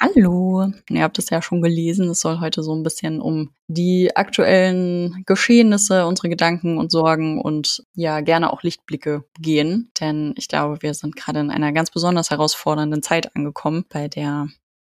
Hallo, ihr habt es ja schon gelesen. Es soll heute so ein bisschen um die aktuellen Geschehnisse, unsere Gedanken und Sorgen und ja, gerne auch Lichtblicke gehen. Denn ich glaube, wir sind gerade in einer ganz besonders herausfordernden Zeit angekommen, bei der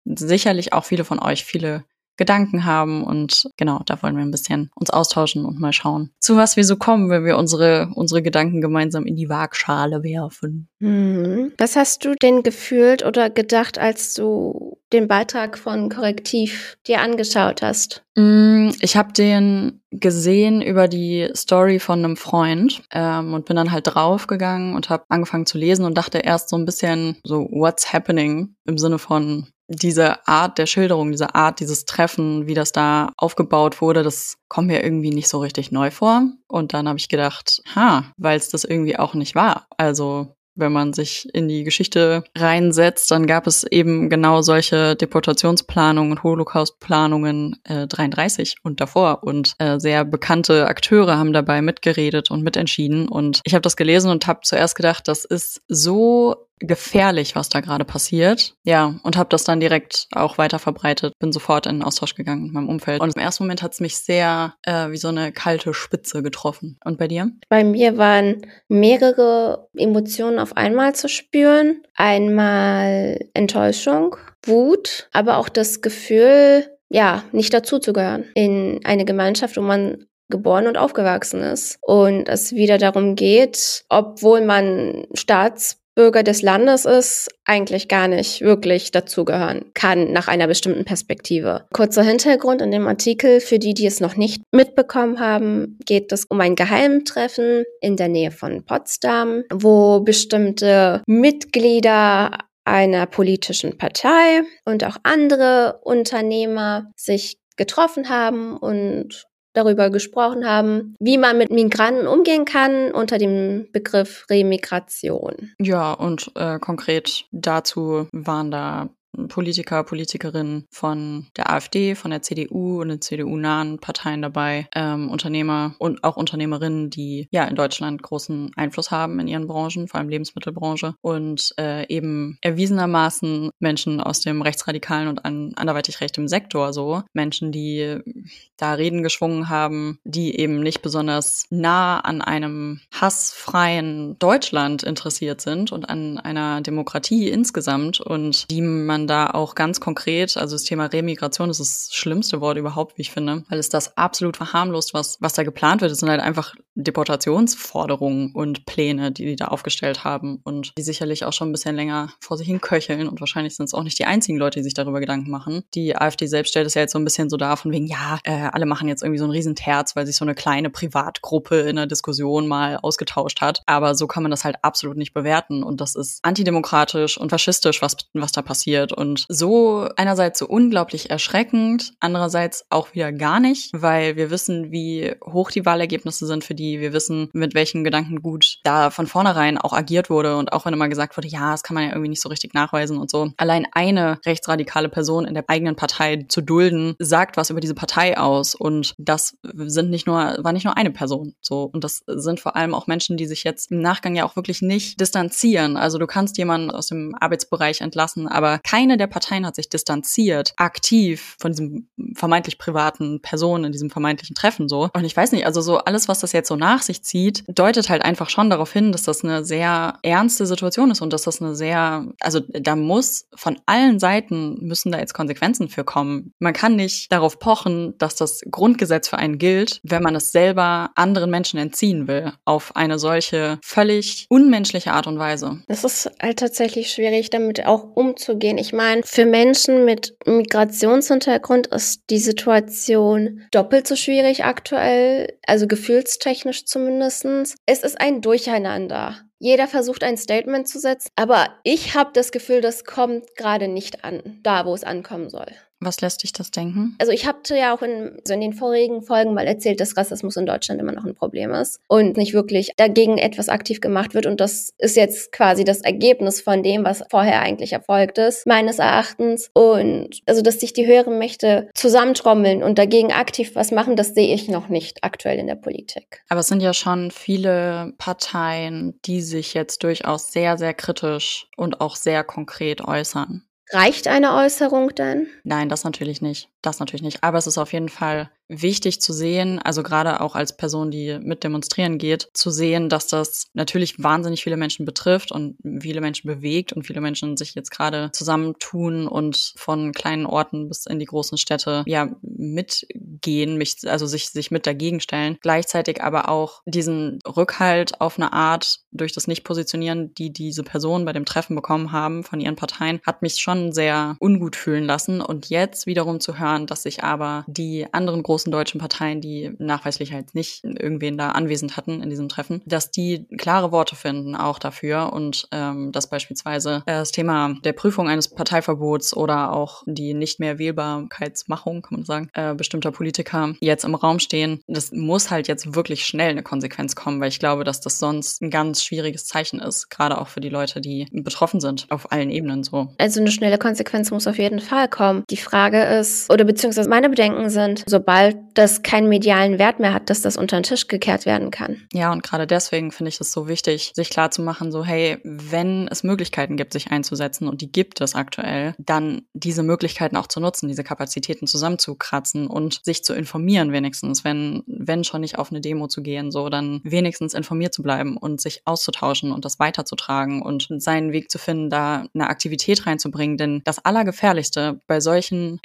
sicherlich auch viele von euch viele Gedanken haben und genau, da wollen wir ein bisschen uns austauschen und mal schauen, zu was wir so kommen, wenn wir unsere, unsere Gedanken gemeinsam in die Waagschale werfen. Mhm. Was hast du denn gefühlt oder gedacht, als du den Beitrag von Korrektiv dir angeschaut hast? Mm, ich habe den gesehen über die Story von einem Freund ähm, und bin dann halt draufgegangen und habe angefangen zu lesen und dachte erst so ein bisschen so, what's happening im Sinne von diese Art der Schilderung, diese Art, dieses Treffen, wie das da aufgebaut wurde, das kommt mir irgendwie nicht so richtig neu vor. Und dann habe ich gedacht, ha, weil es das irgendwie auch nicht war. Also wenn man sich in die Geschichte reinsetzt, dann gab es eben genau solche Deportationsplanungen und Holocaustplanungen äh, 33 und davor. Und äh, sehr bekannte Akteure haben dabei mitgeredet und mitentschieden. Und ich habe das gelesen und habe zuerst gedacht, das ist so gefährlich, was da gerade passiert. Ja, und habe das dann direkt auch weiter verbreitet. Bin sofort in den Austausch gegangen mit meinem Umfeld. Und im ersten Moment hat es mich sehr äh, wie so eine kalte Spitze getroffen. Und bei dir? Bei mir waren mehrere Emotionen auf einmal zu spüren. Einmal Enttäuschung, Wut, aber auch das Gefühl, ja, nicht dazuzugehören in eine Gemeinschaft, wo man geboren und aufgewachsen ist. Und es wieder darum geht, obwohl man Staats Bürger des Landes ist, eigentlich gar nicht wirklich dazugehören kann nach einer bestimmten Perspektive. Kurzer Hintergrund in dem Artikel, für die, die es noch nicht mitbekommen haben, geht es um ein Geheimtreffen in der Nähe von Potsdam, wo bestimmte Mitglieder einer politischen Partei und auch andere Unternehmer sich getroffen haben und darüber gesprochen haben, wie man mit Migranten umgehen kann unter dem Begriff Remigration. Ja, und äh, konkret dazu waren da Politiker, Politikerinnen von der AfD, von der CDU und den CDU-nahen Parteien dabei, ähm, Unternehmer und auch Unternehmerinnen, die ja in Deutschland großen Einfluss haben in ihren Branchen, vor allem Lebensmittelbranche und äh, eben erwiesenermaßen Menschen aus dem rechtsradikalen und an, anderweitig rechtem Sektor so, Menschen, die da Reden geschwungen haben, die eben nicht besonders nah an einem hassfreien Deutschland interessiert sind und an einer Demokratie insgesamt und die man man da auch ganz konkret, also das Thema Remigration ist das schlimmste Wort überhaupt, wie ich finde, weil es das absolut verharmlost, was, was da geplant wird. Es sind halt einfach Deportationsforderungen und Pläne, die die da aufgestellt haben und die sicherlich auch schon ein bisschen länger vor sich hin köcheln und wahrscheinlich sind es auch nicht die einzigen Leute, die sich darüber Gedanken machen. Die AfD selbst stellt es ja jetzt so ein bisschen so dar, von wegen, ja, äh, alle machen jetzt irgendwie so ein Riesenterz, weil sich so eine kleine Privatgruppe in einer Diskussion mal ausgetauscht hat. Aber so kann man das halt absolut nicht bewerten und das ist antidemokratisch und faschistisch, was, was da passiert passiert. Und so einerseits so unglaublich erschreckend, andererseits auch wieder gar nicht, weil wir wissen, wie hoch die Wahlergebnisse sind für die. Wir wissen, mit welchen Gedanken gut da von vornherein auch agiert wurde. Und auch wenn immer gesagt wurde, ja, das kann man ja irgendwie nicht so richtig nachweisen und so. Allein eine rechtsradikale Person in der eigenen Partei zu dulden, sagt was über diese Partei aus. Und das sind nicht nur, war nicht nur eine Person. So. Und das sind vor allem auch Menschen, die sich jetzt im Nachgang ja auch wirklich nicht distanzieren. Also du kannst jemanden aus dem Arbeitsbereich entlassen, aber kein keine der Parteien hat sich distanziert, aktiv von diesem vermeintlich privaten Person in diesem vermeintlichen Treffen so. Und ich weiß nicht, also so alles, was das jetzt so nach sich zieht, deutet halt einfach schon darauf hin, dass das eine sehr ernste Situation ist und dass das eine sehr, also da muss von allen Seiten müssen da jetzt Konsequenzen für kommen. Man kann nicht darauf pochen, dass das Grundgesetz für einen gilt, wenn man es selber anderen Menschen entziehen will, auf eine solche völlig unmenschliche Art und Weise. Es ist halt tatsächlich schwierig, damit auch umzugehen. Ich meine, für Menschen mit Migrationshintergrund ist die Situation doppelt so schwierig aktuell, also gefühlstechnisch zumindestens. Es ist ein Durcheinander. Jeder versucht ein Statement zu setzen, aber ich habe das Gefühl, das kommt gerade nicht an, da wo es ankommen soll. Was lässt dich das denken? Also ich hatte ja auch in, so in den vorigen Folgen mal erzählt, dass Rassismus in Deutschland immer noch ein Problem ist und nicht wirklich dagegen etwas aktiv gemacht wird. Und das ist jetzt quasi das Ergebnis von dem, was vorher eigentlich erfolgt ist, meines Erachtens. Und also, dass sich die höheren Mächte zusammentrommeln und dagegen aktiv was machen, das sehe ich noch nicht aktuell in der Politik. Aber es sind ja schon viele Parteien, die sich jetzt durchaus sehr, sehr kritisch und auch sehr konkret äußern. Reicht eine Äußerung denn? Nein, das natürlich nicht. Das natürlich nicht. Aber es ist auf jeden Fall wichtig zu sehen, also gerade auch als Person, die mit demonstrieren geht, zu sehen, dass das natürlich wahnsinnig viele Menschen betrifft und viele Menschen bewegt und viele Menschen sich jetzt gerade zusammentun und von kleinen Orten bis in die großen Städte ja mitgehen, mich, also sich, sich mit dagegen stellen. Gleichzeitig aber auch diesen Rückhalt auf eine Art durch das Nicht-Positionieren, die diese Personen bei dem Treffen bekommen haben von ihren Parteien, hat mich schon sehr ungut fühlen lassen. Und jetzt wiederum zu hören, dass sich aber die anderen großen deutschen Parteien, die nachweislich halt nicht irgendwen da anwesend hatten in diesem Treffen, dass die klare Worte finden auch dafür und ähm, dass beispielsweise das Thema der Prüfung eines Parteiverbots oder auch die nicht mehr Wählbarkeitsmachung, kann man sagen, äh, bestimmter Politiker jetzt im Raum stehen. Das muss halt jetzt wirklich schnell eine Konsequenz kommen, weil ich glaube, dass das sonst ein ganz schwieriges Zeichen ist, gerade auch für die Leute, die betroffen sind, auf allen Ebenen so. Also eine schnelle Konsequenz muss auf jeden Fall kommen. Die Frage ist, oder beziehungsweise meine Bedenken sind, sobald das keinen medialen Wert mehr hat, dass das unter den Tisch gekehrt werden kann. Ja, und gerade deswegen finde ich es so wichtig, sich klar zu machen, so hey, wenn es Möglichkeiten gibt, sich einzusetzen und die gibt es aktuell, dann diese Möglichkeiten auch zu nutzen, diese Kapazitäten zusammenzukratzen und sich zu informieren wenigstens, wenn wenn schon nicht auf eine Demo zu gehen, so dann wenigstens informiert zu bleiben und sich auszutauschen und das weiterzutragen und seinen Weg zu finden, da eine Aktivität reinzubringen, denn das allergefährlichste bei solchen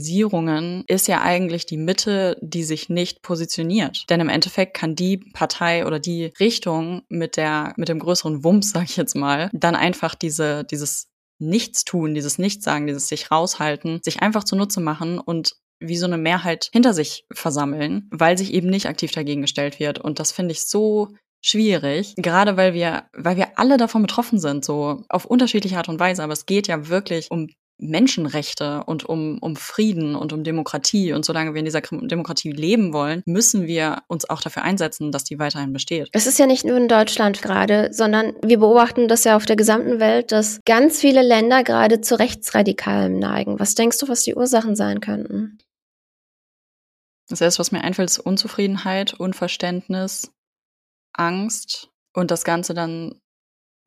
Extremisierungen ist ja eigentlich die Mitte, die sich nicht positioniert. Denn im Endeffekt kann die Partei oder die Richtung mit der, mit dem größeren Wumms, sag ich jetzt mal, dann einfach diese, dieses Nichtstun, dieses Nichtsagen, dieses sich raushalten, sich einfach zunutze machen und wie so eine Mehrheit hinter sich versammeln, weil sich eben nicht aktiv dagegen gestellt wird. Und das finde ich so schwierig, gerade weil wir, weil wir alle davon betroffen sind, so auf unterschiedliche Art und Weise. Aber es geht ja wirklich um Menschenrechte und um, um Frieden und um Demokratie. Und solange wir in dieser Demokratie leben wollen, müssen wir uns auch dafür einsetzen, dass die weiterhin besteht. Es ist ja nicht nur in Deutschland gerade, sondern wir beobachten das ja auf der gesamten Welt, dass ganz viele Länder gerade zu Rechtsradikalem neigen. Was denkst du, was die Ursachen sein könnten? Das erste, was mir einfällt, ist Unzufriedenheit, Unverständnis, Angst und das Ganze dann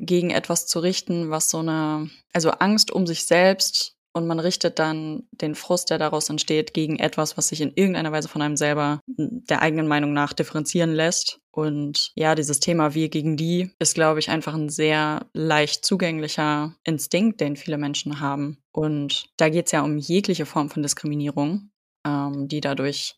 gegen etwas zu richten, was so eine, also Angst um sich selbst und man richtet dann den Frust, der daraus entsteht, gegen etwas, was sich in irgendeiner Weise von einem selber der eigenen Meinung nach differenzieren lässt. Und ja, dieses Thema wir gegen die ist, glaube ich, einfach ein sehr leicht zugänglicher Instinkt, den viele Menschen haben. Und da geht es ja um jegliche Form von Diskriminierung, ähm, die dadurch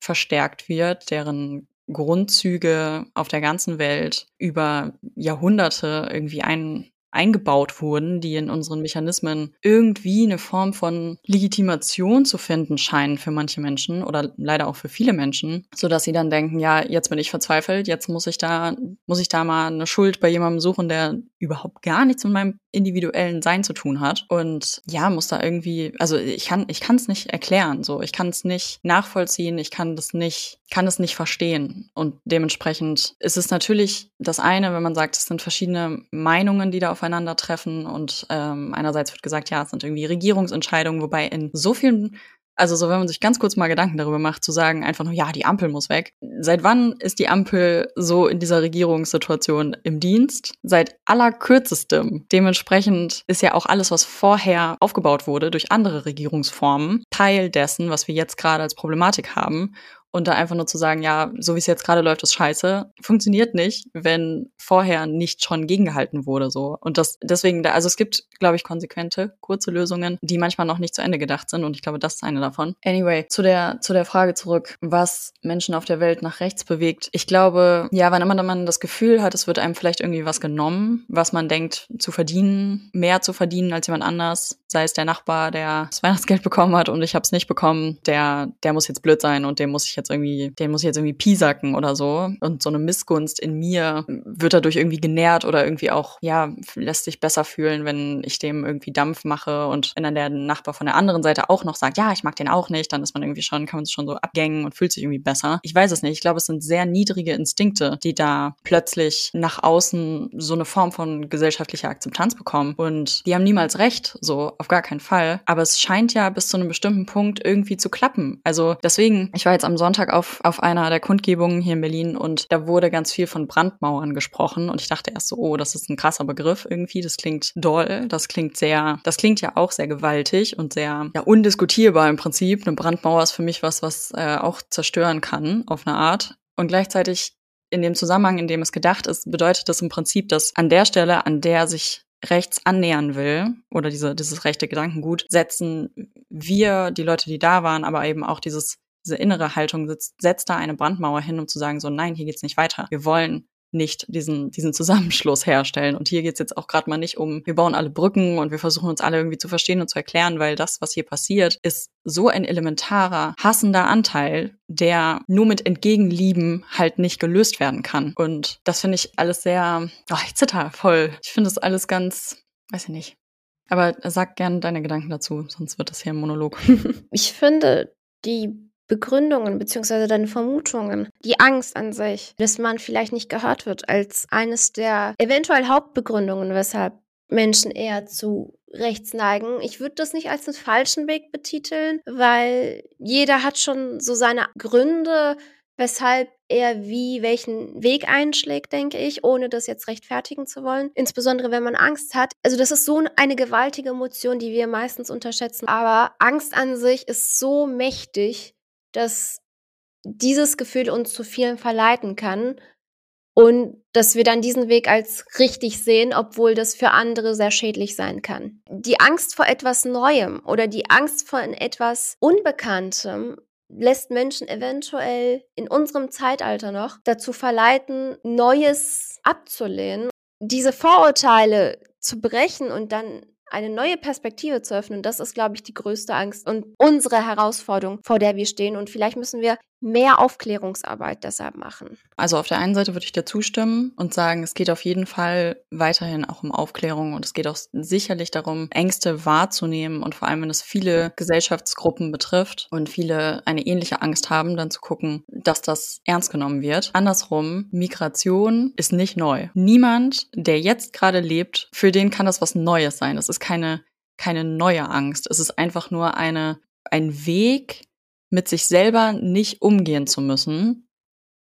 verstärkt wird, deren Grundzüge auf der ganzen Welt über Jahrhunderte irgendwie ein, eingebaut wurden, die in unseren Mechanismen irgendwie eine Form von Legitimation zu finden scheinen für manche Menschen oder leider auch für viele Menschen, so dass sie dann denken, ja, jetzt bin ich verzweifelt, jetzt muss ich da muss ich da mal eine Schuld bei jemandem suchen, der überhaupt gar nichts mit meinem individuellen Sein zu tun hat. Und ja, muss da irgendwie, also ich kann ich kann es nicht erklären, so. Ich kann es nicht nachvollziehen, ich kann das nicht kann es nicht verstehen. Und dementsprechend ist es natürlich das eine, wenn man sagt, es sind verschiedene Meinungen, die da aufeinandertreffen und ähm, einerseits wird gesagt, ja, es sind irgendwie Regierungsentscheidungen, wobei in so vielen also so, wenn man sich ganz kurz mal Gedanken darüber macht, zu sagen einfach nur, ja, die Ampel muss weg. Seit wann ist die Ampel so in dieser Regierungssituation im Dienst? Seit allerkürzestem. Dementsprechend ist ja auch alles, was vorher aufgebaut wurde durch andere Regierungsformen, Teil dessen, was wir jetzt gerade als Problematik haben. Und da einfach nur zu sagen, ja, so wie es jetzt gerade läuft, ist scheiße, funktioniert nicht, wenn vorher nicht schon gegengehalten wurde, so. Und das, deswegen, da, also es gibt, glaube ich, konsequente, kurze Lösungen, die manchmal noch nicht zu Ende gedacht sind. Und ich glaube, das ist eine davon. Anyway, zu der, zu der Frage zurück, was Menschen auf der Welt nach rechts bewegt. Ich glaube, ja, wann immer man das Gefühl hat, es wird einem vielleicht irgendwie was genommen, was man denkt zu verdienen, mehr zu verdienen als jemand anders, sei es der Nachbar, der das Weihnachtsgeld bekommen hat und ich habe es nicht bekommen, der, der muss jetzt blöd sein und dem muss ich jetzt irgendwie, den muss ich jetzt irgendwie piesacken oder so. Und so eine Missgunst in mir wird dadurch irgendwie genährt oder irgendwie auch, ja, lässt sich besser fühlen, wenn ich dem irgendwie Dampf mache und wenn dann der Nachbar von der anderen Seite auch noch sagt, ja, ich mag den auch nicht, dann ist man irgendwie schon, kann man sich schon so abgängen und fühlt sich irgendwie besser. Ich weiß es nicht. Ich glaube, es sind sehr niedrige Instinkte, die da plötzlich nach außen so eine Form von gesellschaftlicher Akzeptanz bekommen. Und die haben niemals recht, so auf gar keinen Fall. Aber es scheint ja bis zu einem bestimmten Punkt irgendwie zu klappen. Also deswegen, ich war jetzt am Sonntag auf, auf einer der Kundgebungen hier in Berlin und da wurde ganz viel von Brandmauern gesprochen und ich dachte erst so, oh, das ist ein krasser Begriff irgendwie, das klingt doll, das klingt sehr, das klingt ja auch sehr gewaltig und sehr ja, undiskutierbar im Prinzip. Eine Brandmauer ist für mich was, was äh, auch zerstören kann auf eine Art. Und gleichzeitig in dem Zusammenhang, in dem es gedacht ist, bedeutet das im Prinzip, dass an der Stelle, an der sich rechts annähern will oder diese, dieses rechte Gedankengut, setzen wir, die Leute, die da waren, aber eben auch dieses, diese innere Haltung, setzt, setzt da eine Brandmauer hin, um zu sagen, so nein, hier geht's nicht weiter. Wir wollen nicht diesen, diesen Zusammenschluss herstellen. Und hier geht's jetzt auch gerade mal nicht um, wir bauen alle Brücken und wir versuchen uns alle irgendwie zu verstehen und zu erklären, weil das, was hier passiert, ist so ein elementarer, hassender Anteil, der nur mit Entgegenlieben halt nicht gelöst werden kann. Und das finde ich alles sehr, oh, ich zitter voll. Ich finde das alles ganz, weiß ich nicht. Aber sag gerne deine Gedanken dazu, sonst wird das hier ein Monolog. ich finde, die Begründungen beziehungsweise deine Vermutungen, die Angst an sich, dass man vielleicht nicht gehört wird, als eines der eventuell Hauptbegründungen, weshalb Menschen eher zu rechts neigen. Ich würde das nicht als einen falschen Weg betiteln, weil jeder hat schon so seine Gründe, weshalb er wie welchen Weg einschlägt, denke ich, ohne das jetzt rechtfertigen zu wollen. Insbesondere wenn man Angst hat. Also das ist so eine gewaltige Emotion, die wir meistens unterschätzen. Aber Angst an sich ist so mächtig, dass dieses Gefühl uns zu vielen verleiten kann und dass wir dann diesen Weg als richtig sehen, obwohl das für andere sehr schädlich sein kann. Die Angst vor etwas Neuem oder die Angst vor etwas Unbekanntem lässt Menschen eventuell in unserem Zeitalter noch dazu verleiten, Neues abzulehnen. Diese Vorurteile zu brechen und dann eine neue Perspektive zu öffnen, das ist, glaube ich, die größte Angst und unsere Herausforderung, vor der wir stehen. Und vielleicht müssen wir mehr Aufklärungsarbeit deshalb machen. Also auf der einen Seite würde ich dir zustimmen und sagen, es geht auf jeden Fall weiterhin auch um Aufklärung und es geht auch sicherlich darum, Ängste wahrzunehmen und vor allem, wenn es viele Gesellschaftsgruppen betrifft und viele eine ähnliche Angst haben, dann zu gucken, dass das ernst genommen wird. Andersrum, Migration ist nicht neu. Niemand, der jetzt gerade lebt, für den kann das was Neues sein. Es ist keine keine neue Angst. Es ist einfach nur eine, ein Weg, mit sich selber nicht umgehen zu müssen,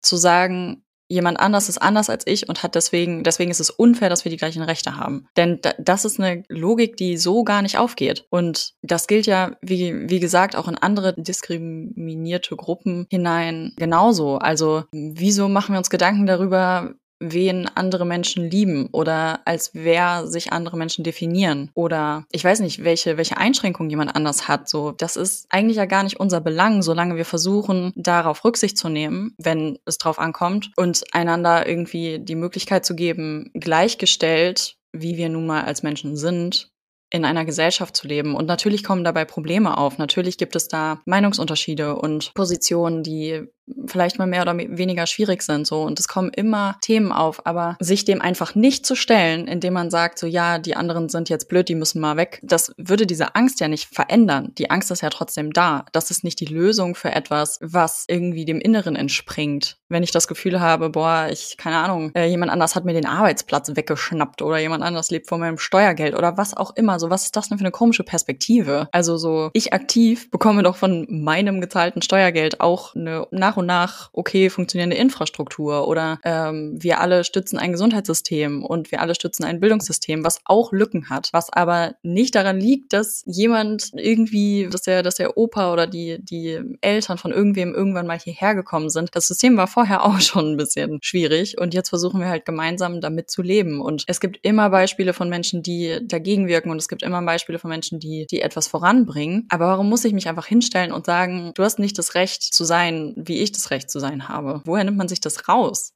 zu sagen, jemand anders ist anders als ich und hat deswegen, deswegen ist es unfair, dass wir die gleichen Rechte haben. Denn das ist eine Logik, die so gar nicht aufgeht. Und das gilt ja, wie, wie gesagt, auch in andere diskriminierte Gruppen hinein genauso. Also, wieso machen wir uns Gedanken darüber, wen andere Menschen lieben oder als wer sich andere Menschen definieren oder ich weiß nicht, welche, welche Einschränkungen jemand anders hat. So, das ist eigentlich ja gar nicht unser Belang, solange wir versuchen, darauf Rücksicht zu nehmen, wenn es drauf ankommt und einander irgendwie die Möglichkeit zu geben, gleichgestellt, wie wir nun mal als Menschen sind, in einer Gesellschaft zu leben. Und natürlich kommen dabei Probleme auf. Natürlich gibt es da Meinungsunterschiede und Positionen, die vielleicht mal mehr oder weniger schwierig sind so und es kommen immer Themen auf, aber sich dem einfach nicht zu stellen, indem man sagt so ja, die anderen sind jetzt blöd, die müssen mal weg, das würde diese Angst ja nicht verändern. Die Angst ist ja trotzdem da. Das ist nicht die Lösung für etwas, was irgendwie dem Inneren entspringt. Wenn ich das Gefühl habe, boah, ich keine Ahnung, äh, jemand anders hat mir den Arbeitsplatz weggeschnappt oder jemand anders lebt von meinem Steuergeld oder was auch immer, so was ist das denn für eine komische Perspektive? Also so ich aktiv bekomme doch von meinem gezahlten Steuergeld auch eine nach nach okay funktionierende Infrastruktur oder ähm, wir alle stützen ein Gesundheitssystem und wir alle stützen ein Bildungssystem, was auch Lücken hat, was aber nicht daran liegt, dass jemand irgendwie, dass der, dass der Opa oder die, die Eltern von irgendwem irgendwann mal hierher gekommen sind. Das System war vorher auch schon ein bisschen schwierig und jetzt versuchen wir halt gemeinsam damit zu leben. Und es gibt immer Beispiele von Menschen, die dagegen wirken und es gibt immer Beispiele von Menschen, die, die etwas voranbringen. Aber warum muss ich mich einfach hinstellen und sagen, du hast nicht das Recht zu sein, wie ich das Recht zu sein habe. Woher nimmt man sich das raus?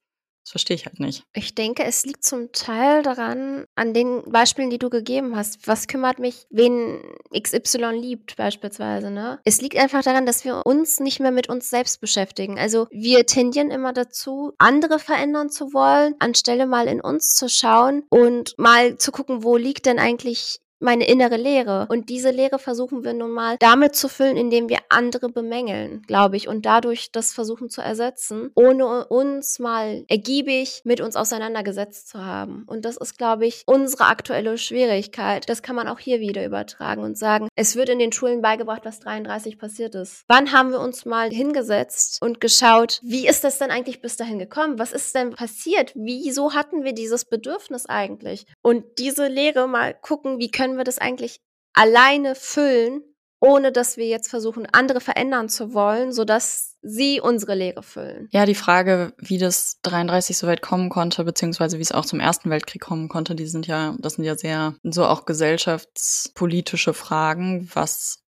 Das verstehe ich halt nicht. Ich denke, es liegt zum Teil daran, an den Beispielen, die du gegeben hast. Was kümmert mich, wen XY liebt beispielsweise, ne? Es liegt einfach daran, dass wir uns nicht mehr mit uns selbst beschäftigen. Also wir tendieren immer dazu, andere verändern zu wollen, anstelle mal in uns zu schauen und mal zu gucken, wo liegt denn eigentlich meine innere Leere. Und diese Leere versuchen wir nun mal damit zu füllen, indem wir andere bemängeln, glaube ich, und dadurch das versuchen zu ersetzen, ohne uns mal ergiebig mit uns auseinandergesetzt zu haben. Und das ist, glaube ich, unsere aktuelle Schwierigkeit. Das kann man auch hier wieder übertragen und sagen, es wird in den Schulen beigebracht, was 33 passiert ist. Wann haben wir uns mal hingesetzt und geschaut, wie ist das denn eigentlich bis dahin gekommen? Was ist denn passiert? Wieso hatten wir dieses Bedürfnis eigentlich? Und diese Lehre mal gucken, wie können können wir das eigentlich alleine füllen, ohne dass wir jetzt versuchen, andere verändern zu wollen, sodass sie unsere Lehre füllen. Ja, die Frage, wie das 33 so weit kommen konnte, beziehungsweise wie es auch zum Ersten Weltkrieg kommen konnte, die sind ja, das sind ja sehr so auch gesellschaftspolitische Fragen, was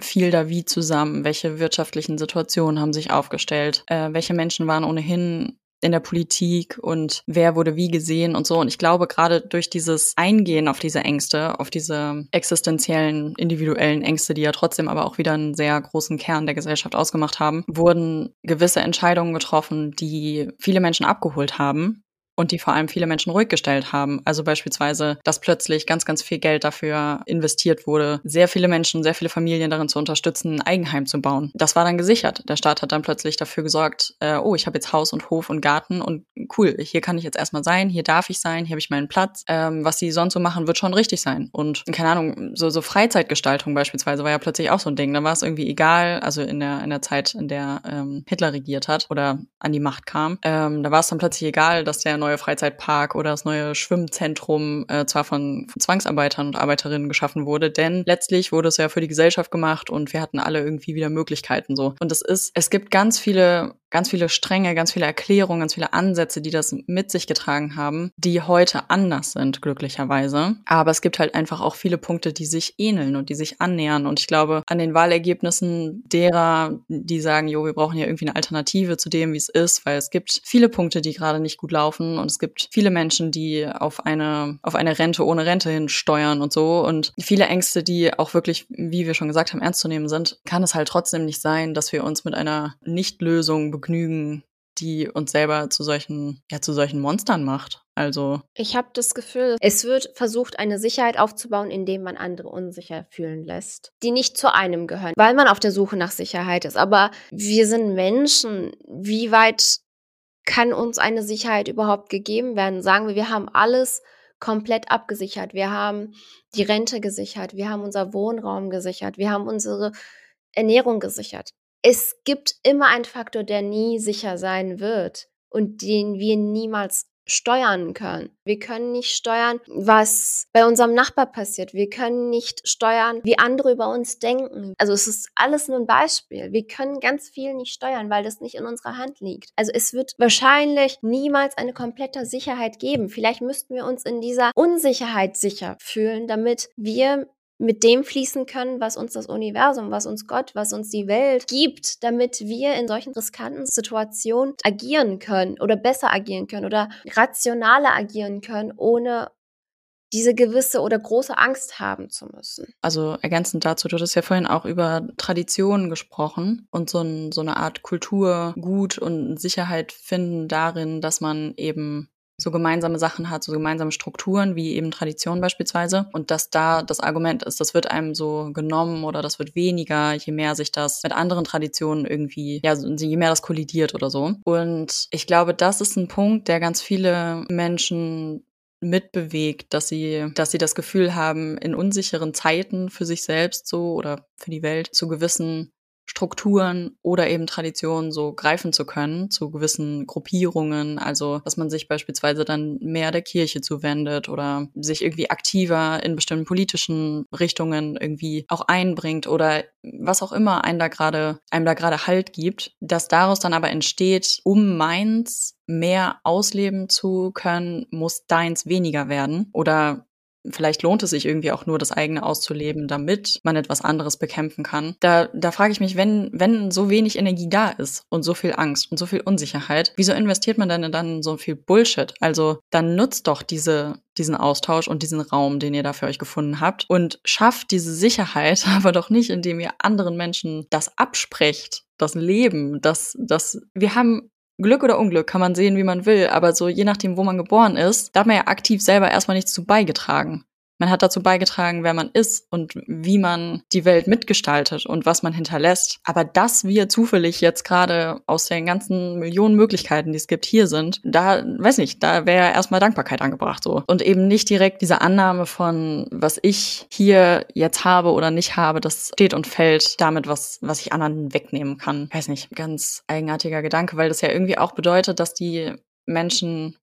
fiel da wie zusammen, welche wirtschaftlichen Situationen haben sich aufgestellt, äh, welche Menschen waren ohnehin in der Politik und wer wurde wie gesehen und so. Und ich glaube, gerade durch dieses Eingehen auf diese Ängste, auf diese existenziellen, individuellen Ängste, die ja trotzdem aber auch wieder einen sehr großen Kern der Gesellschaft ausgemacht haben, wurden gewisse Entscheidungen getroffen, die viele Menschen abgeholt haben und die vor allem viele Menschen ruhig gestellt haben. Also beispielsweise, dass plötzlich ganz, ganz viel Geld dafür investiert wurde, sehr viele Menschen, sehr viele Familien darin zu unterstützen, ein Eigenheim zu bauen. Das war dann gesichert. Der Staat hat dann plötzlich dafür gesorgt, äh, oh, ich habe jetzt Haus und Hof und Garten und cool, hier kann ich jetzt erstmal sein, hier darf ich sein, hier habe ich meinen Platz. Ähm, was sie sonst so machen, wird schon richtig sein. Und keine Ahnung, so, so Freizeitgestaltung beispielsweise war ja plötzlich auch so ein Ding. Da war es irgendwie egal, also in der, in der Zeit, in der ähm, Hitler regiert hat oder an die Macht kam, ähm, da war es dann plötzlich egal, dass der neue neue Freizeitpark oder das neue Schwimmzentrum äh, zwar von, von Zwangsarbeitern und Arbeiterinnen geschaffen wurde, denn letztlich wurde es ja für die Gesellschaft gemacht und wir hatten alle irgendwie wieder Möglichkeiten so. Und es ist, es gibt ganz viele ganz viele Stränge, ganz viele Erklärungen, ganz viele Ansätze, die das mit sich getragen haben, die heute anders sind, glücklicherweise. Aber es gibt halt einfach auch viele Punkte, die sich ähneln und die sich annähern. Und ich glaube, an den Wahlergebnissen derer, die sagen, jo, wir brauchen ja irgendwie eine Alternative zu dem, wie es ist, weil es gibt viele Punkte, die gerade nicht gut laufen und es gibt viele Menschen, die auf eine, auf eine Rente ohne Rente hin steuern und so und viele Ängste, die auch wirklich, wie wir schon gesagt haben, ernst zu nehmen sind, kann es halt trotzdem nicht sein, dass wir uns mit einer Nichtlösung begnügen, die uns selber zu solchen, ja, zu solchen Monstern macht. Also. Ich habe das Gefühl, es wird versucht, eine Sicherheit aufzubauen, indem man andere unsicher fühlen lässt, die nicht zu einem gehören, weil man auf der Suche nach Sicherheit ist. Aber wir sind Menschen. Wie weit kann uns eine Sicherheit überhaupt gegeben werden? Sagen wir, wir haben alles komplett abgesichert. Wir haben die Rente gesichert. Wir haben unser Wohnraum gesichert. Wir haben unsere Ernährung gesichert es gibt immer einen Faktor, der nie sicher sein wird und den wir niemals steuern können. Wir können nicht steuern, was bei unserem Nachbar passiert. Wir können nicht steuern, wie andere über uns denken. Also es ist alles nur ein Beispiel. Wir können ganz viel nicht steuern, weil das nicht in unserer Hand liegt. Also es wird wahrscheinlich niemals eine komplette Sicherheit geben. Vielleicht müssten wir uns in dieser Unsicherheit sicher fühlen, damit wir mit dem fließen können, was uns das Universum, was uns Gott, was uns die Welt gibt, damit wir in solchen riskanten Situationen agieren können oder besser agieren können oder rationaler agieren können, ohne diese gewisse oder große Angst haben zu müssen. Also ergänzend dazu, du hattest ja vorhin auch über Traditionen gesprochen und so, ein, so eine Art Kulturgut und Sicherheit finden darin, dass man eben so gemeinsame Sachen hat, so gemeinsame Strukturen, wie eben Tradition beispielsweise. Und dass da das Argument ist, das wird einem so genommen oder das wird weniger, je mehr sich das mit anderen Traditionen irgendwie, ja, je mehr das kollidiert oder so. Und ich glaube, das ist ein Punkt, der ganz viele Menschen mitbewegt, dass sie, dass sie das Gefühl haben, in unsicheren Zeiten für sich selbst so oder für die Welt zu gewissen Strukturen oder eben Traditionen so greifen zu können zu gewissen Gruppierungen. Also, dass man sich beispielsweise dann mehr der Kirche zuwendet oder sich irgendwie aktiver in bestimmten politischen Richtungen irgendwie auch einbringt oder was auch immer einem da gerade, einem da gerade Halt gibt, dass daraus dann aber entsteht, um meins mehr ausleben zu können, muss deins weniger werden oder vielleicht lohnt es sich irgendwie auch nur, das eigene auszuleben, damit man etwas anderes bekämpfen kann. Da, da frage ich mich, wenn, wenn so wenig Energie da ist und so viel Angst und so viel Unsicherheit, wieso investiert man denn dann so viel Bullshit? Also dann nutzt doch diese, diesen Austausch und diesen Raum, den ihr da für euch gefunden habt und schafft diese Sicherheit, aber doch nicht, indem ihr anderen Menschen das absprecht, das Leben, das, das, wir haben Glück oder Unglück kann man sehen, wie man will, aber so je nachdem, wo man geboren ist, da hat man ja aktiv selber erstmal nichts zu beigetragen. Man hat dazu beigetragen, wer man ist und wie man die Welt mitgestaltet und was man hinterlässt. Aber dass wir zufällig jetzt gerade aus den ganzen Millionen Möglichkeiten, die es gibt, hier sind, da, weiß nicht, da wäre erstmal Dankbarkeit angebracht so. Und eben nicht direkt diese Annahme von, was ich hier jetzt habe oder nicht habe, das steht und fällt damit, was, was ich anderen wegnehmen kann. Weiß nicht, ganz eigenartiger Gedanke, weil das ja irgendwie auch bedeutet, dass die Menschen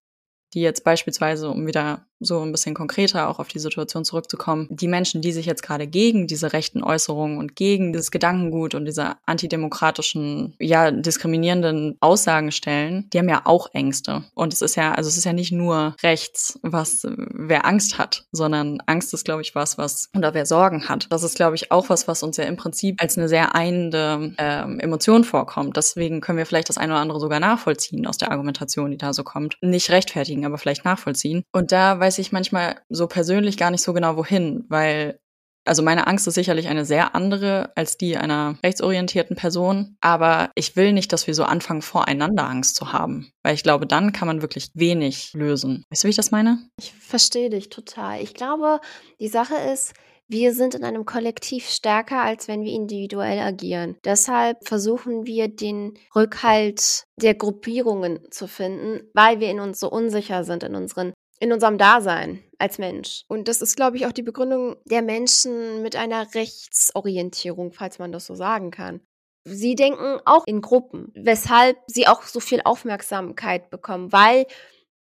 die jetzt beispielsweise, um wieder so ein bisschen konkreter auch auf die Situation zurückzukommen, die Menschen, die sich jetzt gerade gegen diese rechten Äußerungen und gegen dieses Gedankengut und diese antidemokratischen, ja, diskriminierenden Aussagen stellen, die haben ja auch Ängste. Und es ist ja, also es ist ja nicht nur rechts, was wer Angst hat, sondern Angst ist, glaube ich, was, was, oder wer Sorgen hat. Das ist, glaube ich, auch was, was uns ja im Prinzip als eine sehr einende ähm, Emotion vorkommt. Deswegen können wir vielleicht das eine oder andere sogar nachvollziehen aus der Argumentation, die da so kommt. Nicht rechtfertigen, aber vielleicht nachvollziehen. Und da weiß ich manchmal so persönlich gar nicht so genau wohin, weil also meine Angst ist sicherlich eine sehr andere als die einer rechtsorientierten Person, aber ich will nicht, dass wir so anfangen, voreinander Angst zu haben, weil ich glaube, dann kann man wirklich wenig lösen. Weißt du, wie ich das meine? Ich verstehe dich total. Ich glaube, die Sache ist, wir sind in einem Kollektiv stärker, als wenn wir individuell agieren. Deshalb versuchen wir den Rückhalt der Gruppierungen zu finden, weil wir in uns so unsicher sind in unseren in unserem Dasein als Mensch. Und das ist, glaube ich, auch die Begründung der Menschen mit einer Rechtsorientierung, falls man das so sagen kann. Sie denken auch in Gruppen, weshalb sie auch so viel Aufmerksamkeit bekommen, weil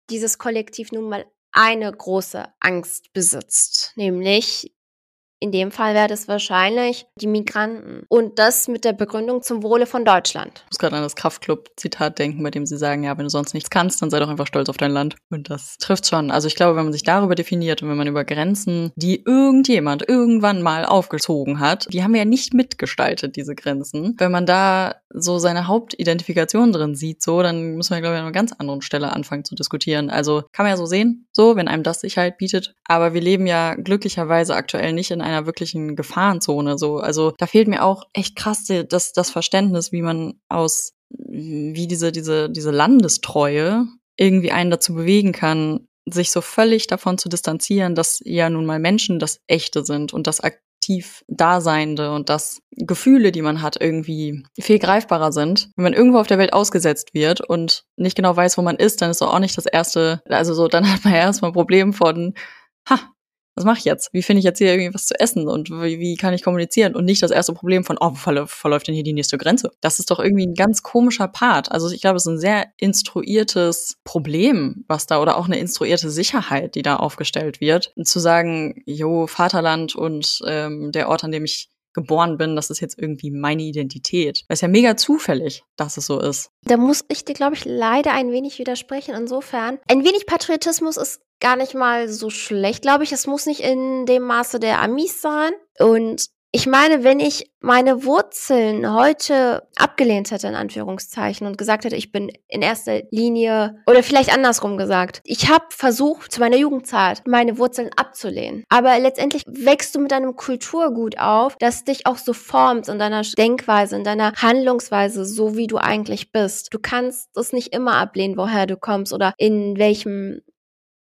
dieses Kollektiv nun mal eine große Angst besitzt, nämlich in dem Fall wäre das wahrscheinlich die Migranten. Und das mit der Begründung zum Wohle von Deutschland. Ich muss gerade an das Kraftclub-Zitat denken, bei dem sie sagen, ja, wenn du sonst nichts kannst, dann sei doch einfach stolz auf dein Land. Und das trifft schon. Also ich glaube, wenn man sich darüber definiert und wenn man über Grenzen, die irgendjemand irgendwann mal aufgezogen hat, die haben wir ja nicht mitgestaltet, diese Grenzen. Wenn man da so seine Hauptidentifikation drin sieht, so, dann muss man, glaube ich, an einer ganz anderen Stelle anfangen zu diskutieren. Also kann man ja so sehen, so, wenn einem das Sicherheit bietet. Aber wir leben ja glücklicherweise aktuell nicht in einer wirklichen Gefahrenzone. So, also da fehlt mir auch echt krass das, das Verständnis, wie man aus, wie diese, diese, diese Landestreue irgendwie einen dazu bewegen kann, sich so völlig davon zu distanzieren, dass ja nun mal Menschen das Echte sind und das aktiv Daseinende und das Gefühle, die man hat, irgendwie viel greifbarer sind. Wenn man irgendwo auf der Welt ausgesetzt wird und nicht genau weiß, wo man ist, dann ist doch auch nicht das erste, also so, dann hat man erstmal ein Problem von, ha, was mache ich jetzt? Wie finde ich jetzt hier irgendwie was zu essen und wie, wie, kann ich kommunizieren? Und nicht das erste Problem von, oh, verläuft, verläuft denn hier die nächste Grenze? Das ist doch irgendwie ein ganz komischer Part. Also ich glaube, es ist ein sehr instruiertes Problem, was da, oder auch eine instruierte Sicherheit, die da aufgestellt wird. Und zu sagen, jo, Vaterland und ähm, der Ort, an dem ich geboren bin, das ist jetzt irgendwie meine Identität. Das ist ja mega zufällig, dass es so ist. Da muss ich dir, glaube ich, leider ein wenig widersprechen. Insofern, ein wenig Patriotismus ist gar nicht mal so schlecht, glaube ich. Es muss nicht in dem Maße der Amis sein. Und ich meine, wenn ich meine Wurzeln heute abgelehnt hätte, in Anführungszeichen, und gesagt hätte, ich bin in erster Linie, oder vielleicht andersrum gesagt, ich habe versucht, zu meiner Jugendzeit meine Wurzeln abzulehnen. Aber letztendlich wächst du mit einem Kulturgut auf, das dich auch so formt in deiner Denkweise, in deiner Handlungsweise, so wie du eigentlich bist. Du kannst es nicht immer ablehnen, woher du kommst oder in welchem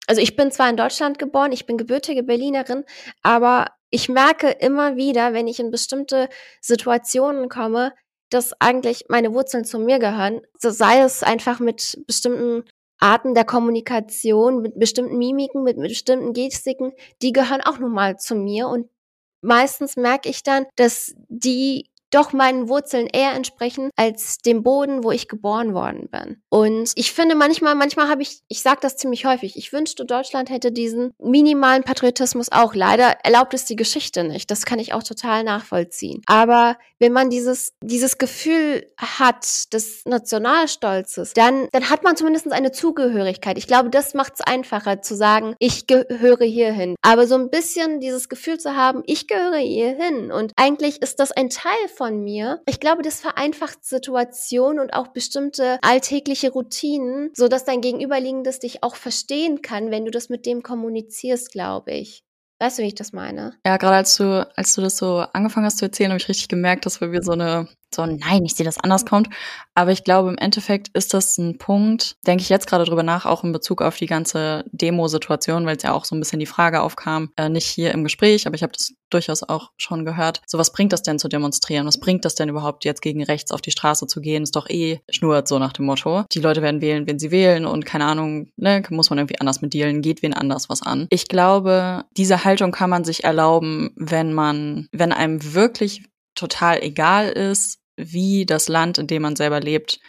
also ich bin zwar in Deutschland geboren, ich bin gebürtige Berlinerin, aber ich merke immer wieder, wenn ich in bestimmte Situationen komme, dass eigentlich meine Wurzeln zu mir gehören. So sei es einfach mit bestimmten Arten der Kommunikation, mit bestimmten Mimiken, mit, mit bestimmten Gestiken, die gehören auch nun mal zu mir. Und meistens merke ich dann, dass die doch meinen Wurzeln eher entsprechen als dem Boden, wo ich geboren worden bin. Und ich finde manchmal, manchmal habe ich, ich sage das ziemlich häufig, ich wünschte, Deutschland hätte diesen minimalen Patriotismus auch. Leider erlaubt es die Geschichte nicht. Das kann ich auch total nachvollziehen. Aber wenn man dieses, dieses Gefühl hat des Nationalstolzes, dann, dann hat man zumindest eine Zugehörigkeit. Ich glaube, das macht es einfacher zu sagen, ich gehöre hierhin. Aber so ein bisschen dieses Gefühl zu haben, ich gehöre hierhin und eigentlich ist das ein Teil von mir. Ich glaube, das vereinfacht Situationen und auch bestimmte alltägliche Routinen, so dass dein Gegenüberliegendes dich auch verstehen kann, wenn du das mit dem kommunizierst, glaube ich. Weißt du, wie ich das meine? Ja, gerade als du, als du das so angefangen hast zu erzählen, habe ich richtig gemerkt, dass mir so eine so, nein, ich sehe das anders kommt. Aber ich glaube, im Endeffekt ist das ein Punkt, denke ich jetzt gerade drüber nach, auch in Bezug auf die ganze Demo-Situation, weil es ja auch so ein bisschen die Frage aufkam, äh, nicht hier im Gespräch, aber ich habe das durchaus auch schon gehört. So, was bringt das denn zu demonstrieren? Was bringt das denn überhaupt jetzt gegen rechts auf die Straße zu gehen? Ist doch eh schnurrt, so nach dem Motto. Die Leute werden wählen, wenn sie wählen und keine Ahnung, ne, muss man irgendwie anders mit dealen, geht wen anders was an. Ich glaube, diese Haltung kann man sich erlauben, wenn man, wenn einem wirklich total egal ist, wie das Land, in dem man selber lebt,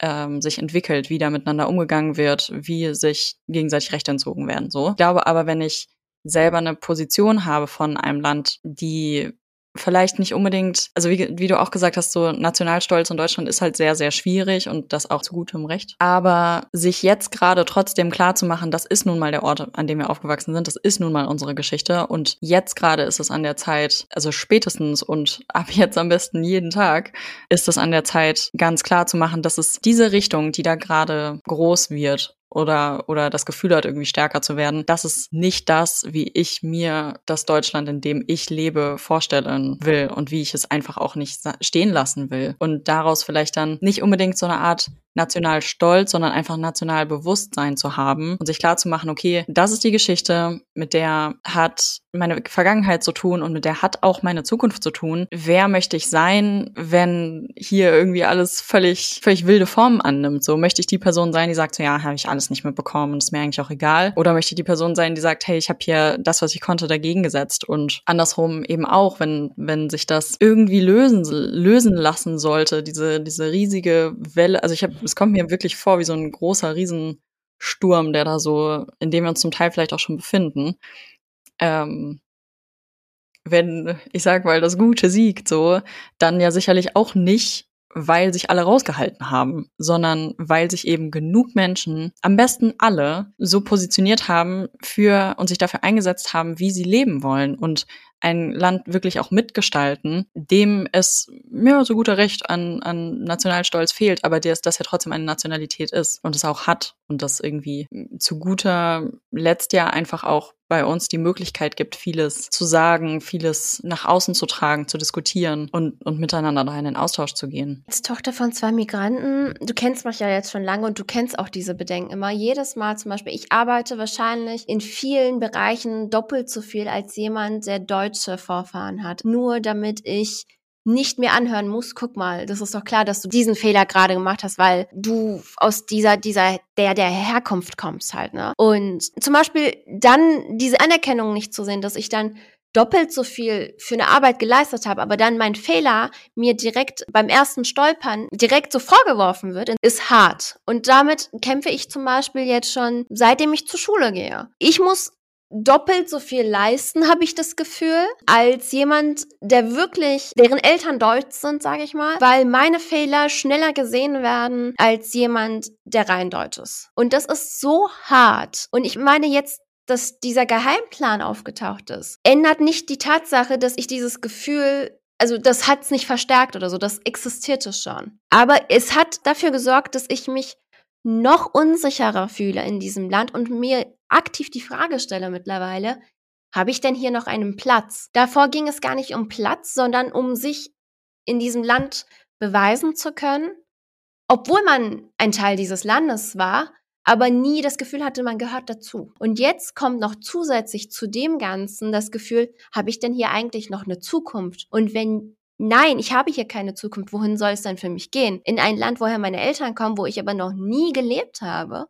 ähm, sich entwickelt, wie da miteinander umgegangen wird, wie sich gegenseitig Rechte entzogen werden. So. Ich glaube aber, wenn ich selber eine Position habe von einem Land, die vielleicht nicht unbedingt, also wie, wie du auch gesagt hast, so Nationalstolz in Deutschland ist halt sehr, sehr schwierig und das auch zu gutem Recht. Aber sich jetzt gerade trotzdem klar zu machen, das ist nun mal der Ort, an dem wir aufgewachsen sind, das ist nun mal unsere Geschichte und jetzt gerade ist es an der Zeit, also spätestens und ab jetzt am besten jeden Tag, ist es an der Zeit, ganz klar zu machen, dass es diese Richtung, die da gerade groß wird oder, oder das Gefühl hat, irgendwie stärker zu werden. Das ist nicht das, wie ich mir das Deutschland, in dem ich lebe, vorstellen will und wie ich es einfach auch nicht stehen lassen will. Und daraus vielleicht dann nicht unbedingt so eine Art national Stolz, sondern einfach national Bewusstsein zu haben und sich klar zu machen, okay, das ist die Geschichte, mit der hat meine Vergangenheit zu tun und mit der hat auch meine Zukunft zu tun. Wer möchte ich sein, wenn hier irgendwie alles völlig, völlig wilde Formen annimmt? So möchte ich die Person sein, die sagt, so, ja, habe ich alles nicht mitbekommen und ist mir eigentlich auch egal. Oder möchte ich die Person sein, die sagt, hey, ich habe hier das, was ich konnte, dagegen gesetzt und andersrum eben auch, wenn, wenn sich das irgendwie lösen, lösen lassen sollte, diese, diese riesige Welle. Also ich habe es kommt mir wirklich vor wie so ein großer Riesensturm, der da so, in dem wir uns zum Teil vielleicht auch schon befinden. Ähm, wenn, ich sag mal, das Gute siegt, so, dann ja sicherlich auch nicht, weil sich alle rausgehalten haben, sondern weil sich eben genug Menschen, am besten alle, so positioniert haben für und sich dafür eingesetzt haben, wie sie leben wollen und ein Land wirklich auch mitgestalten, dem es ja so guter Recht an, an Nationalstolz fehlt, aber der, das ja trotzdem eine Nationalität ist und es auch hat und das irgendwie zu guter Letzt ja einfach auch bei uns die Möglichkeit gibt, vieles zu sagen, vieles nach außen zu tragen, zu diskutieren und, und miteinander da in den Austausch zu gehen. Als Tochter von zwei Migranten, du kennst mich ja jetzt schon lange und du kennst auch diese Bedenken immer. Jedes Mal zum Beispiel, ich arbeite wahrscheinlich in vielen Bereichen doppelt so viel als jemand, der deutsche Vorfahren hat. Nur damit ich nicht mehr anhören muss, guck mal, das ist doch klar, dass du diesen Fehler gerade gemacht hast, weil du aus dieser, dieser, der, der Herkunft kommst halt, ne? Und zum Beispiel dann diese Anerkennung nicht zu sehen, dass ich dann doppelt so viel für eine Arbeit geleistet habe, aber dann mein Fehler mir direkt beim ersten Stolpern direkt so vorgeworfen wird, ist hart. Und damit kämpfe ich zum Beispiel jetzt schon, seitdem ich zur Schule gehe. Ich muss doppelt so viel leisten, habe ich das Gefühl, als jemand, der wirklich, deren Eltern deutsch sind, sage ich mal, weil meine Fehler schneller gesehen werden als jemand, der rein deutsch ist. Und das ist so hart. Und ich meine jetzt dass dieser Geheimplan aufgetaucht ist, ändert nicht die Tatsache, dass ich dieses Gefühl, also das hat es nicht verstärkt oder so, das existierte schon. Aber es hat dafür gesorgt, dass ich mich noch unsicherer fühle in diesem Land und mir aktiv die Frage stelle mittlerweile, habe ich denn hier noch einen Platz? Davor ging es gar nicht um Platz, sondern um sich in diesem Land beweisen zu können, obwohl man ein Teil dieses Landes war, aber nie das Gefühl hatte, man gehört dazu. Und jetzt kommt noch zusätzlich zu dem Ganzen das Gefühl, habe ich denn hier eigentlich noch eine Zukunft? Und wenn nein, ich habe hier keine Zukunft, wohin soll es dann für mich gehen? In ein Land, woher meine Eltern kommen, wo ich aber noch nie gelebt habe,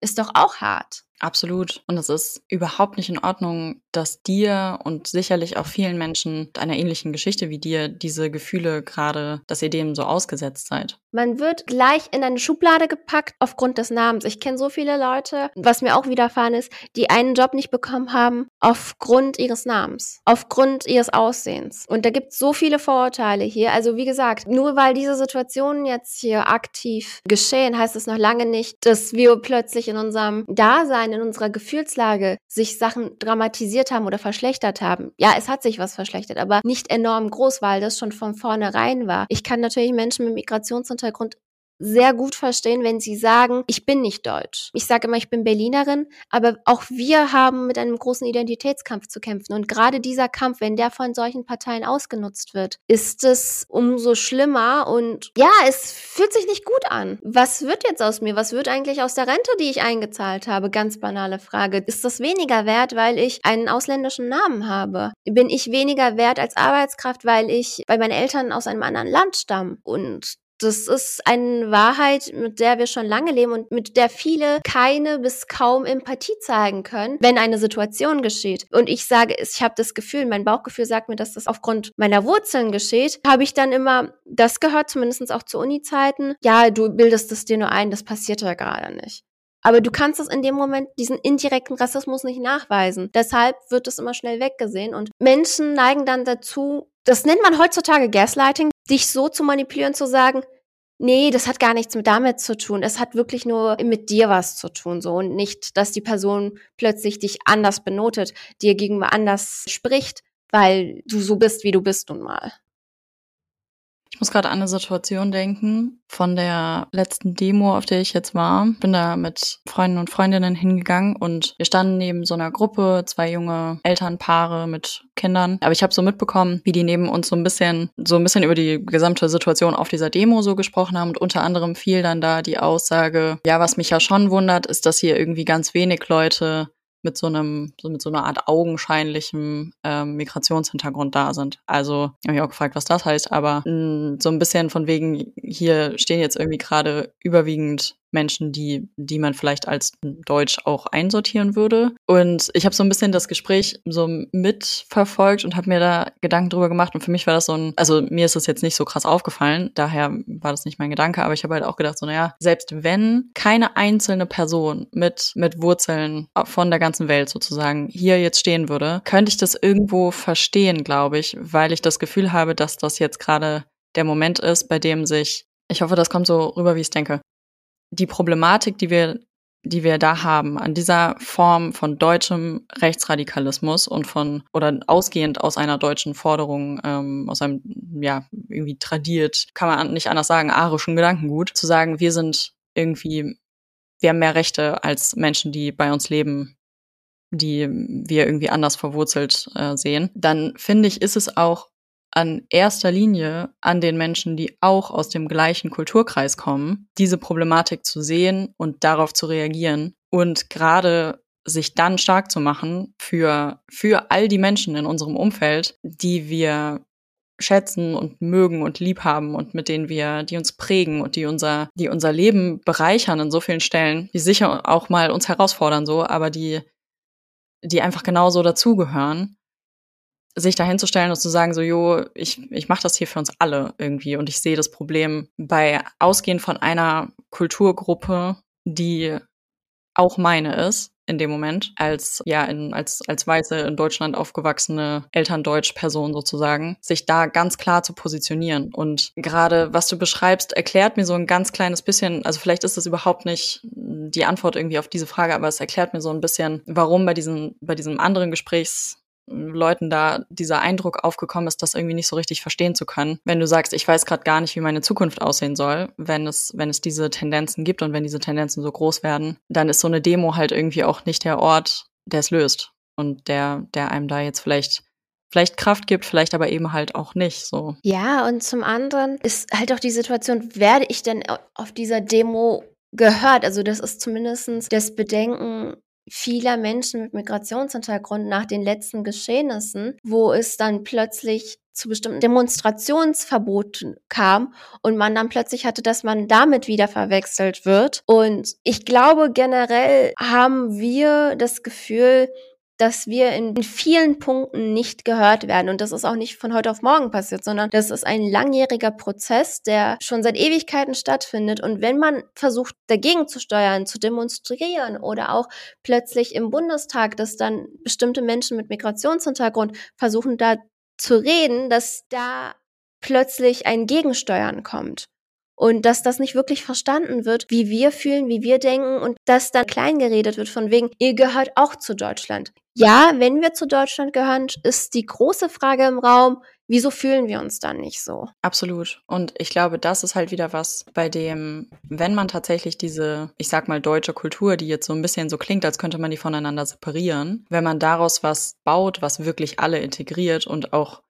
ist doch auch hart. Absolut. Und es ist überhaupt nicht in Ordnung, dass dir und sicherlich auch vielen Menschen einer ähnlichen Geschichte wie dir diese Gefühle gerade, dass ihr dem so ausgesetzt seid. Man wird gleich in eine Schublade gepackt aufgrund des Namens. Ich kenne so viele Leute, was mir auch widerfahren ist, die einen Job nicht bekommen haben aufgrund ihres Namens, aufgrund ihres Aussehens. Und da gibt es so viele Vorurteile hier. Also wie gesagt, nur weil diese Situationen jetzt hier aktiv geschehen, heißt es noch lange nicht, dass wir plötzlich in unserem Dasein, in unserer Gefühlslage sich Sachen dramatisiert haben oder verschlechtert haben. Ja, es hat sich was verschlechtert, aber nicht enorm groß, weil das schon von vornherein war. Ich kann natürlich Menschen mit Migrationshintergrund sehr gut verstehen, wenn sie sagen, ich bin nicht deutsch. Ich sage immer, ich bin Berlinerin, aber auch wir haben mit einem großen Identitätskampf zu kämpfen. Und gerade dieser Kampf, wenn der von solchen Parteien ausgenutzt wird, ist es umso schlimmer und ja, es fühlt sich nicht gut an. Was wird jetzt aus mir? Was wird eigentlich aus der Rente, die ich eingezahlt habe? Ganz banale Frage. Ist das weniger wert, weil ich einen ausländischen Namen habe? Bin ich weniger wert als Arbeitskraft, weil ich, weil meine Eltern aus einem anderen Land stammen? Und das ist eine Wahrheit, mit der wir schon lange leben und mit der viele keine bis kaum Empathie zeigen können, wenn eine Situation geschieht. Und ich sage, ich habe das Gefühl, mein Bauchgefühl sagt mir, dass das aufgrund meiner Wurzeln geschieht, habe ich dann immer das gehört, zumindest auch zu Uni-Zeiten. Ja, du bildest es dir nur ein, das passiert ja gerade nicht. Aber du kannst es in dem Moment, diesen indirekten Rassismus nicht nachweisen. Deshalb wird es immer schnell weggesehen. Und Menschen neigen dann dazu, das nennt man heutzutage Gaslighting, dich so zu manipulieren, zu sagen, nee, das hat gar nichts mit damit zu tun. Es hat wirklich nur mit dir was zu tun, so. Und nicht, dass die Person plötzlich dich anders benotet, dir gegenüber anders spricht, weil du so bist, wie du bist nun mal. Ich muss gerade an eine Situation denken von der letzten Demo, auf der ich jetzt war. Bin da mit Freunden und Freundinnen hingegangen und wir standen neben so einer Gruppe, zwei junge Elternpaare mit Kindern. Aber ich habe so mitbekommen, wie die neben uns so ein bisschen, so ein bisschen über die gesamte Situation auf dieser Demo so gesprochen haben. Und unter anderem fiel dann da die Aussage, ja, was mich ja schon wundert, ist, dass hier irgendwie ganz wenig Leute mit so einem, so mit so einer Art augenscheinlichem ähm, Migrationshintergrund da sind. Also habe ich auch gefragt, was das heißt, aber mh, so ein bisschen von wegen, hier stehen jetzt irgendwie gerade überwiegend Menschen, die, die man vielleicht als Deutsch auch einsortieren würde. Und ich habe so ein bisschen das Gespräch so mitverfolgt und habe mir da Gedanken drüber gemacht. Und für mich war das so ein, also mir ist das jetzt nicht so krass aufgefallen, daher war das nicht mein Gedanke, aber ich habe halt auch gedacht, so, naja, selbst wenn keine einzelne Person mit, mit Wurzeln von der ganzen Welt sozusagen hier jetzt stehen würde, könnte ich das irgendwo verstehen, glaube ich, weil ich das Gefühl habe, dass das jetzt gerade der Moment ist, bei dem sich ich hoffe, das kommt so rüber, wie ich es denke die Problematik, die wir, die wir da haben, an dieser Form von deutschem Rechtsradikalismus und von, oder ausgehend aus einer deutschen Forderung, ähm, aus einem, ja, irgendwie tradiert, kann man nicht anders sagen, arischen Gedankengut, zu sagen, wir sind irgendwie, wir haben mehr Rechte als Menschen, die bei uns leben, die wir irgendwie anders verwurzelt äh, sehen, dann finde ich, ist es auch an erster Linie an den Menschen, die auch aus dem gleichen Kulturkreis kommen, diese Problematik zu sehen und darauf zu reagieren und gerade sich dann stark zu machen für, für all die Menschen in unserem Umfeld, die wir schätzen und mögen und lieb haben und mit denen wir, die uns prägen und die unser, die unser Leben bereichern in so vielen Stellen, die sicher auch mal uns herausfordern so, aber die, die einfach genauso dazugehören sich da hinzustellen und zu sagen, so, jo, ich, ich mache das hier für uns alle irgendwie und ich sehe das Problem bei Ausgehen von einer Kulturgruppe, die auch meine ist in dem Moment, als ja, in, als, als weiße in Deutschland aufgewachsene Elterndeutsch-Person sozusagen, sich da ganz klar zu positionieren. Und gerade was du beschreibst, erklärt mir so ein ganz kleines bisschen, also vielleicht ist das überhaupt nicht die Antwort irgendwie auf diese Frage, aber es erklärt mir so ein bisschen, warum bei diesem, bei diesem anderen Gesprächs Leuten da dieser Eindruck aufgekommen ist, das irgendwie nicht so richtig verstehen zu können. Wenn du sagst, ich weiß gerade gar nicht, wie meine Zukunft aussehen soll, wenn es, wenn es diese Tendenzen gibt und wenn diese Tendenzen so groß werden, dann ist so eine Demo halt irgendwie auch nicht der Ort, der es löst und der, der einem da jetzt vielleicht vielleicht Kraft gibt, vielleicht aber eben halt auch nicht so. Ja, und zum anderen ist halt auch die Situation, werde ich denn auf dieser Demo gehört? Also das ist zumindest das Bedenken vieler Menschen mit Migrationshintergrund nach den letzten Geschehnissen, wo es dann plötzlich zu bestimmten Demonstrationsverboten kam und man dann plötzlich hatte, dass man damit wieder verwechselt wird. Und ich glaube, generell haben wir das Gefühl, dass wir in vielen Punkten nicht gehört werden. Und das ist auch nicht von heute auf morgen passiert, sondern das ist ein langjähriger Prozess, der schon seit Ewigkeiten stattfindet. Und wenn man versucht, dagegen zu steuern, zu demonstrieren oder auch plötzlich im Bundestag, dass dann bestimmte Menschen mit Migrationshintergrund versuchen, da zu reden, dass da plötzlich ein Gegensteuern kommt und dass das nicht wirklich verstanden wird, wie wir fühlen, wie wir denken und dass dann kleingeredet wird von wegen, ihr gehört auch zu Deutschland. Ja, wenn wir zu Deutschland gehören, ist die große Frage im Raum, wieso fühlen wir uns dann nicht so? Absolut. Und ich glaube, das ist halt wieder was, bei dem, wenn man tatsächlich diese, ich sag mal, deutsche Kultur, die jetzt so ein bisschen so klingt, als könnte man die voneinander separieren, wenn man daraus was baut, was wirklich alle integriert und auch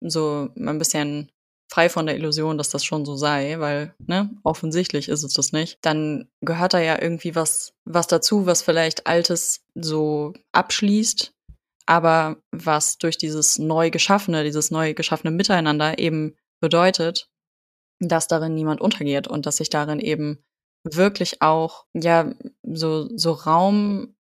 so ein bisschen frei von der Illusion, dass das schon so sei, weil, ne, offensichtlich ist es das nicht, dann gehört da ja irgendwie was, was dazu, was vielleicht Altes so abschließt, aber was durch dieses neu geschaffene, dieses neu geschaffene Miteinander eben bedeutet, dass darin niemand untergeht und dass sich darin eben wirklich auch, ja, so, so Raum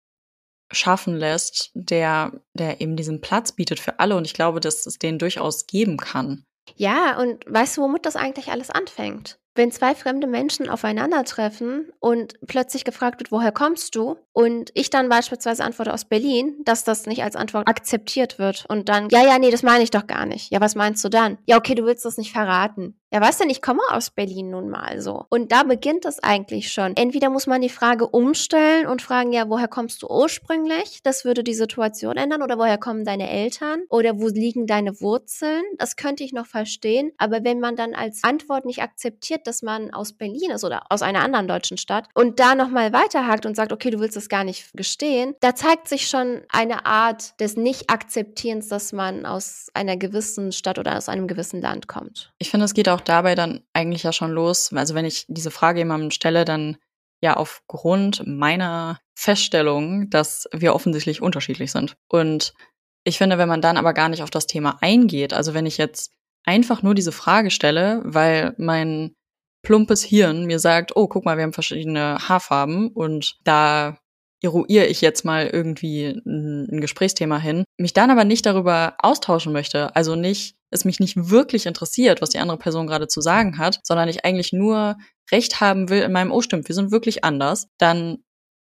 schaffen lässt, der, der eben diesen Platz bietet für alle. Und ich glaube, dass es den durchaus geben kann. Ja, und weißt du, womit das eigentlich alles anfängt? Wenn zwei fremde Menschen aufeinandertreffen und plötzlich gefragt wird, woher kommst du? Und ich dann beispielsweise antworte aus Berlin, dass das nicht als Antwort akzeptiert wird. Und dann, ja, ja, nee, das meine ich doch gar nicht. Ja, was meinst du dann? Ja, okay, du willst das nicht verraten. Ja, was denn? Ich komme aus Berlin nun mal so. Und da beginnt es eigentlich schon. Entweder muss man die Frage umstellen und fragen, ja, woher kommst du ursprünglich? Das würde die Situation ändern. Oder woher kommen deine Eltern? Oder wo liegen deine Wurzeln? Das könnte ich noch verstehen. Aber wenn man dann als Antwort nicht akzeptiert, dass man aus Berlin ist oder aus einer anderen deutschen Stadt und da nochmal weiterhakt und sagt, okay, du willst das gar nicht gestehen, da zeigt sich schon eine Art des Nicht-Akzeptierens, dass man aus einer gewissen Stadt oder aus einem gewissen Land kommt. Ich finde, es geht auch dabei dann eigentlich ja schon los. Also wenn ich diese Frage jemandem stelle, dann ja aufgrund meiner Feststellung, dass wir offensichtlich unterschiedlich sind. Und ich finde, wenn man dann aber gar nicht auf das Thema eingeht, also wenn ich jetzt einfach nur diese Frage stelle, weil mein plumpes Hirn mir sagt, oh, guck mal, wir haben verschiedene Haarfarben und da eruiere ich jetzt mal irgendwie ein, Gesprächsthema hin, mich dann aber nicht darüber austauschen möchte, also nicht, es mich nicht wirklich interessiert, was die andere Person gerade zu sagen hat, sondern ich eigentlich nur Recht haben will in meinem, oh stimmt, wir sind wirklich anders, dann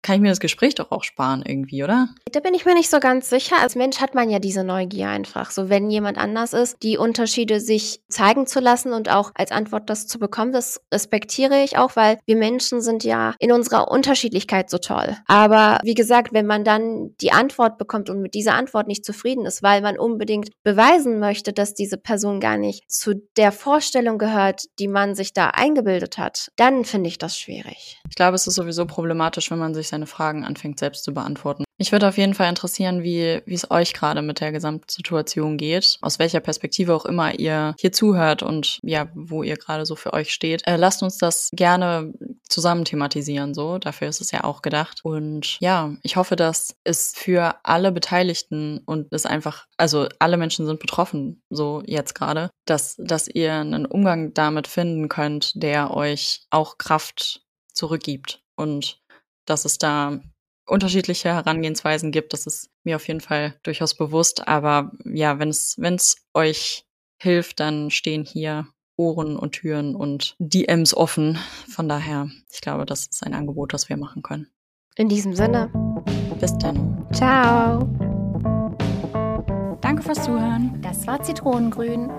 kann ich mir das Gespräch doch auch sparen irgendwie, oder? Da bin ich mir nicht so ganz sicher. Als Mensch hat man ja diese Neugier einfach. So, wenn jemand anders ist, die Unterschiede sich zeigen zu lassen und auch als Antwort das zu bekommen, das respektiere ich auch, weil wir Menschen sind ja in unserer Unterschiedlichkeit so toll. Aber wie gesagt, wenn man dann die Antwort bekommt und mit dieser Antwort nicht zufrieden ist, weil man unbedingt beweisen möchte, dass diese Person gar nicht zu der Vorstellung gehört, die man sich da eingebildet hat, dann finde ich das schwierig. Ich glaube, es ist sowieso problematisch, wenn man sich seine Fragen anfängt selbst zu beantworten. Mich würde auf jeden Fall interessieren, wie, wie es euch gerade mit der Gesamtsituation geht, aus welcher Perspektive auch immer ihr hier zuhört und ja, wo ihr gerade so für euch steht. Äh, lasst uns das gerne zusammen thematisieren, so. Dafür ist es ja auch gedacht. Und ja, ich hoffe, dass es für alle Beteiligten und es einfach, also alle Menschen sind betroffen, so jetzt gerade, dass, dass ihr einen Umgang damit finden könnt, der euch auch Kraft zurückgibt und dass es da unterschiedliche Herangehensweisen gibt. Das ist mir auf jeden Fall durchaus bewusst. Aber ja, wenn es, wenn es euch hilft, dann stehen hier Ohren und Türen und DMs offen. Von daher, ich glaube, das ist ein Angebot, das wir machen können. In diesem Sinne. Bis dann. Ciao. Danke fürs Zuhören. Das war Zitronengrün.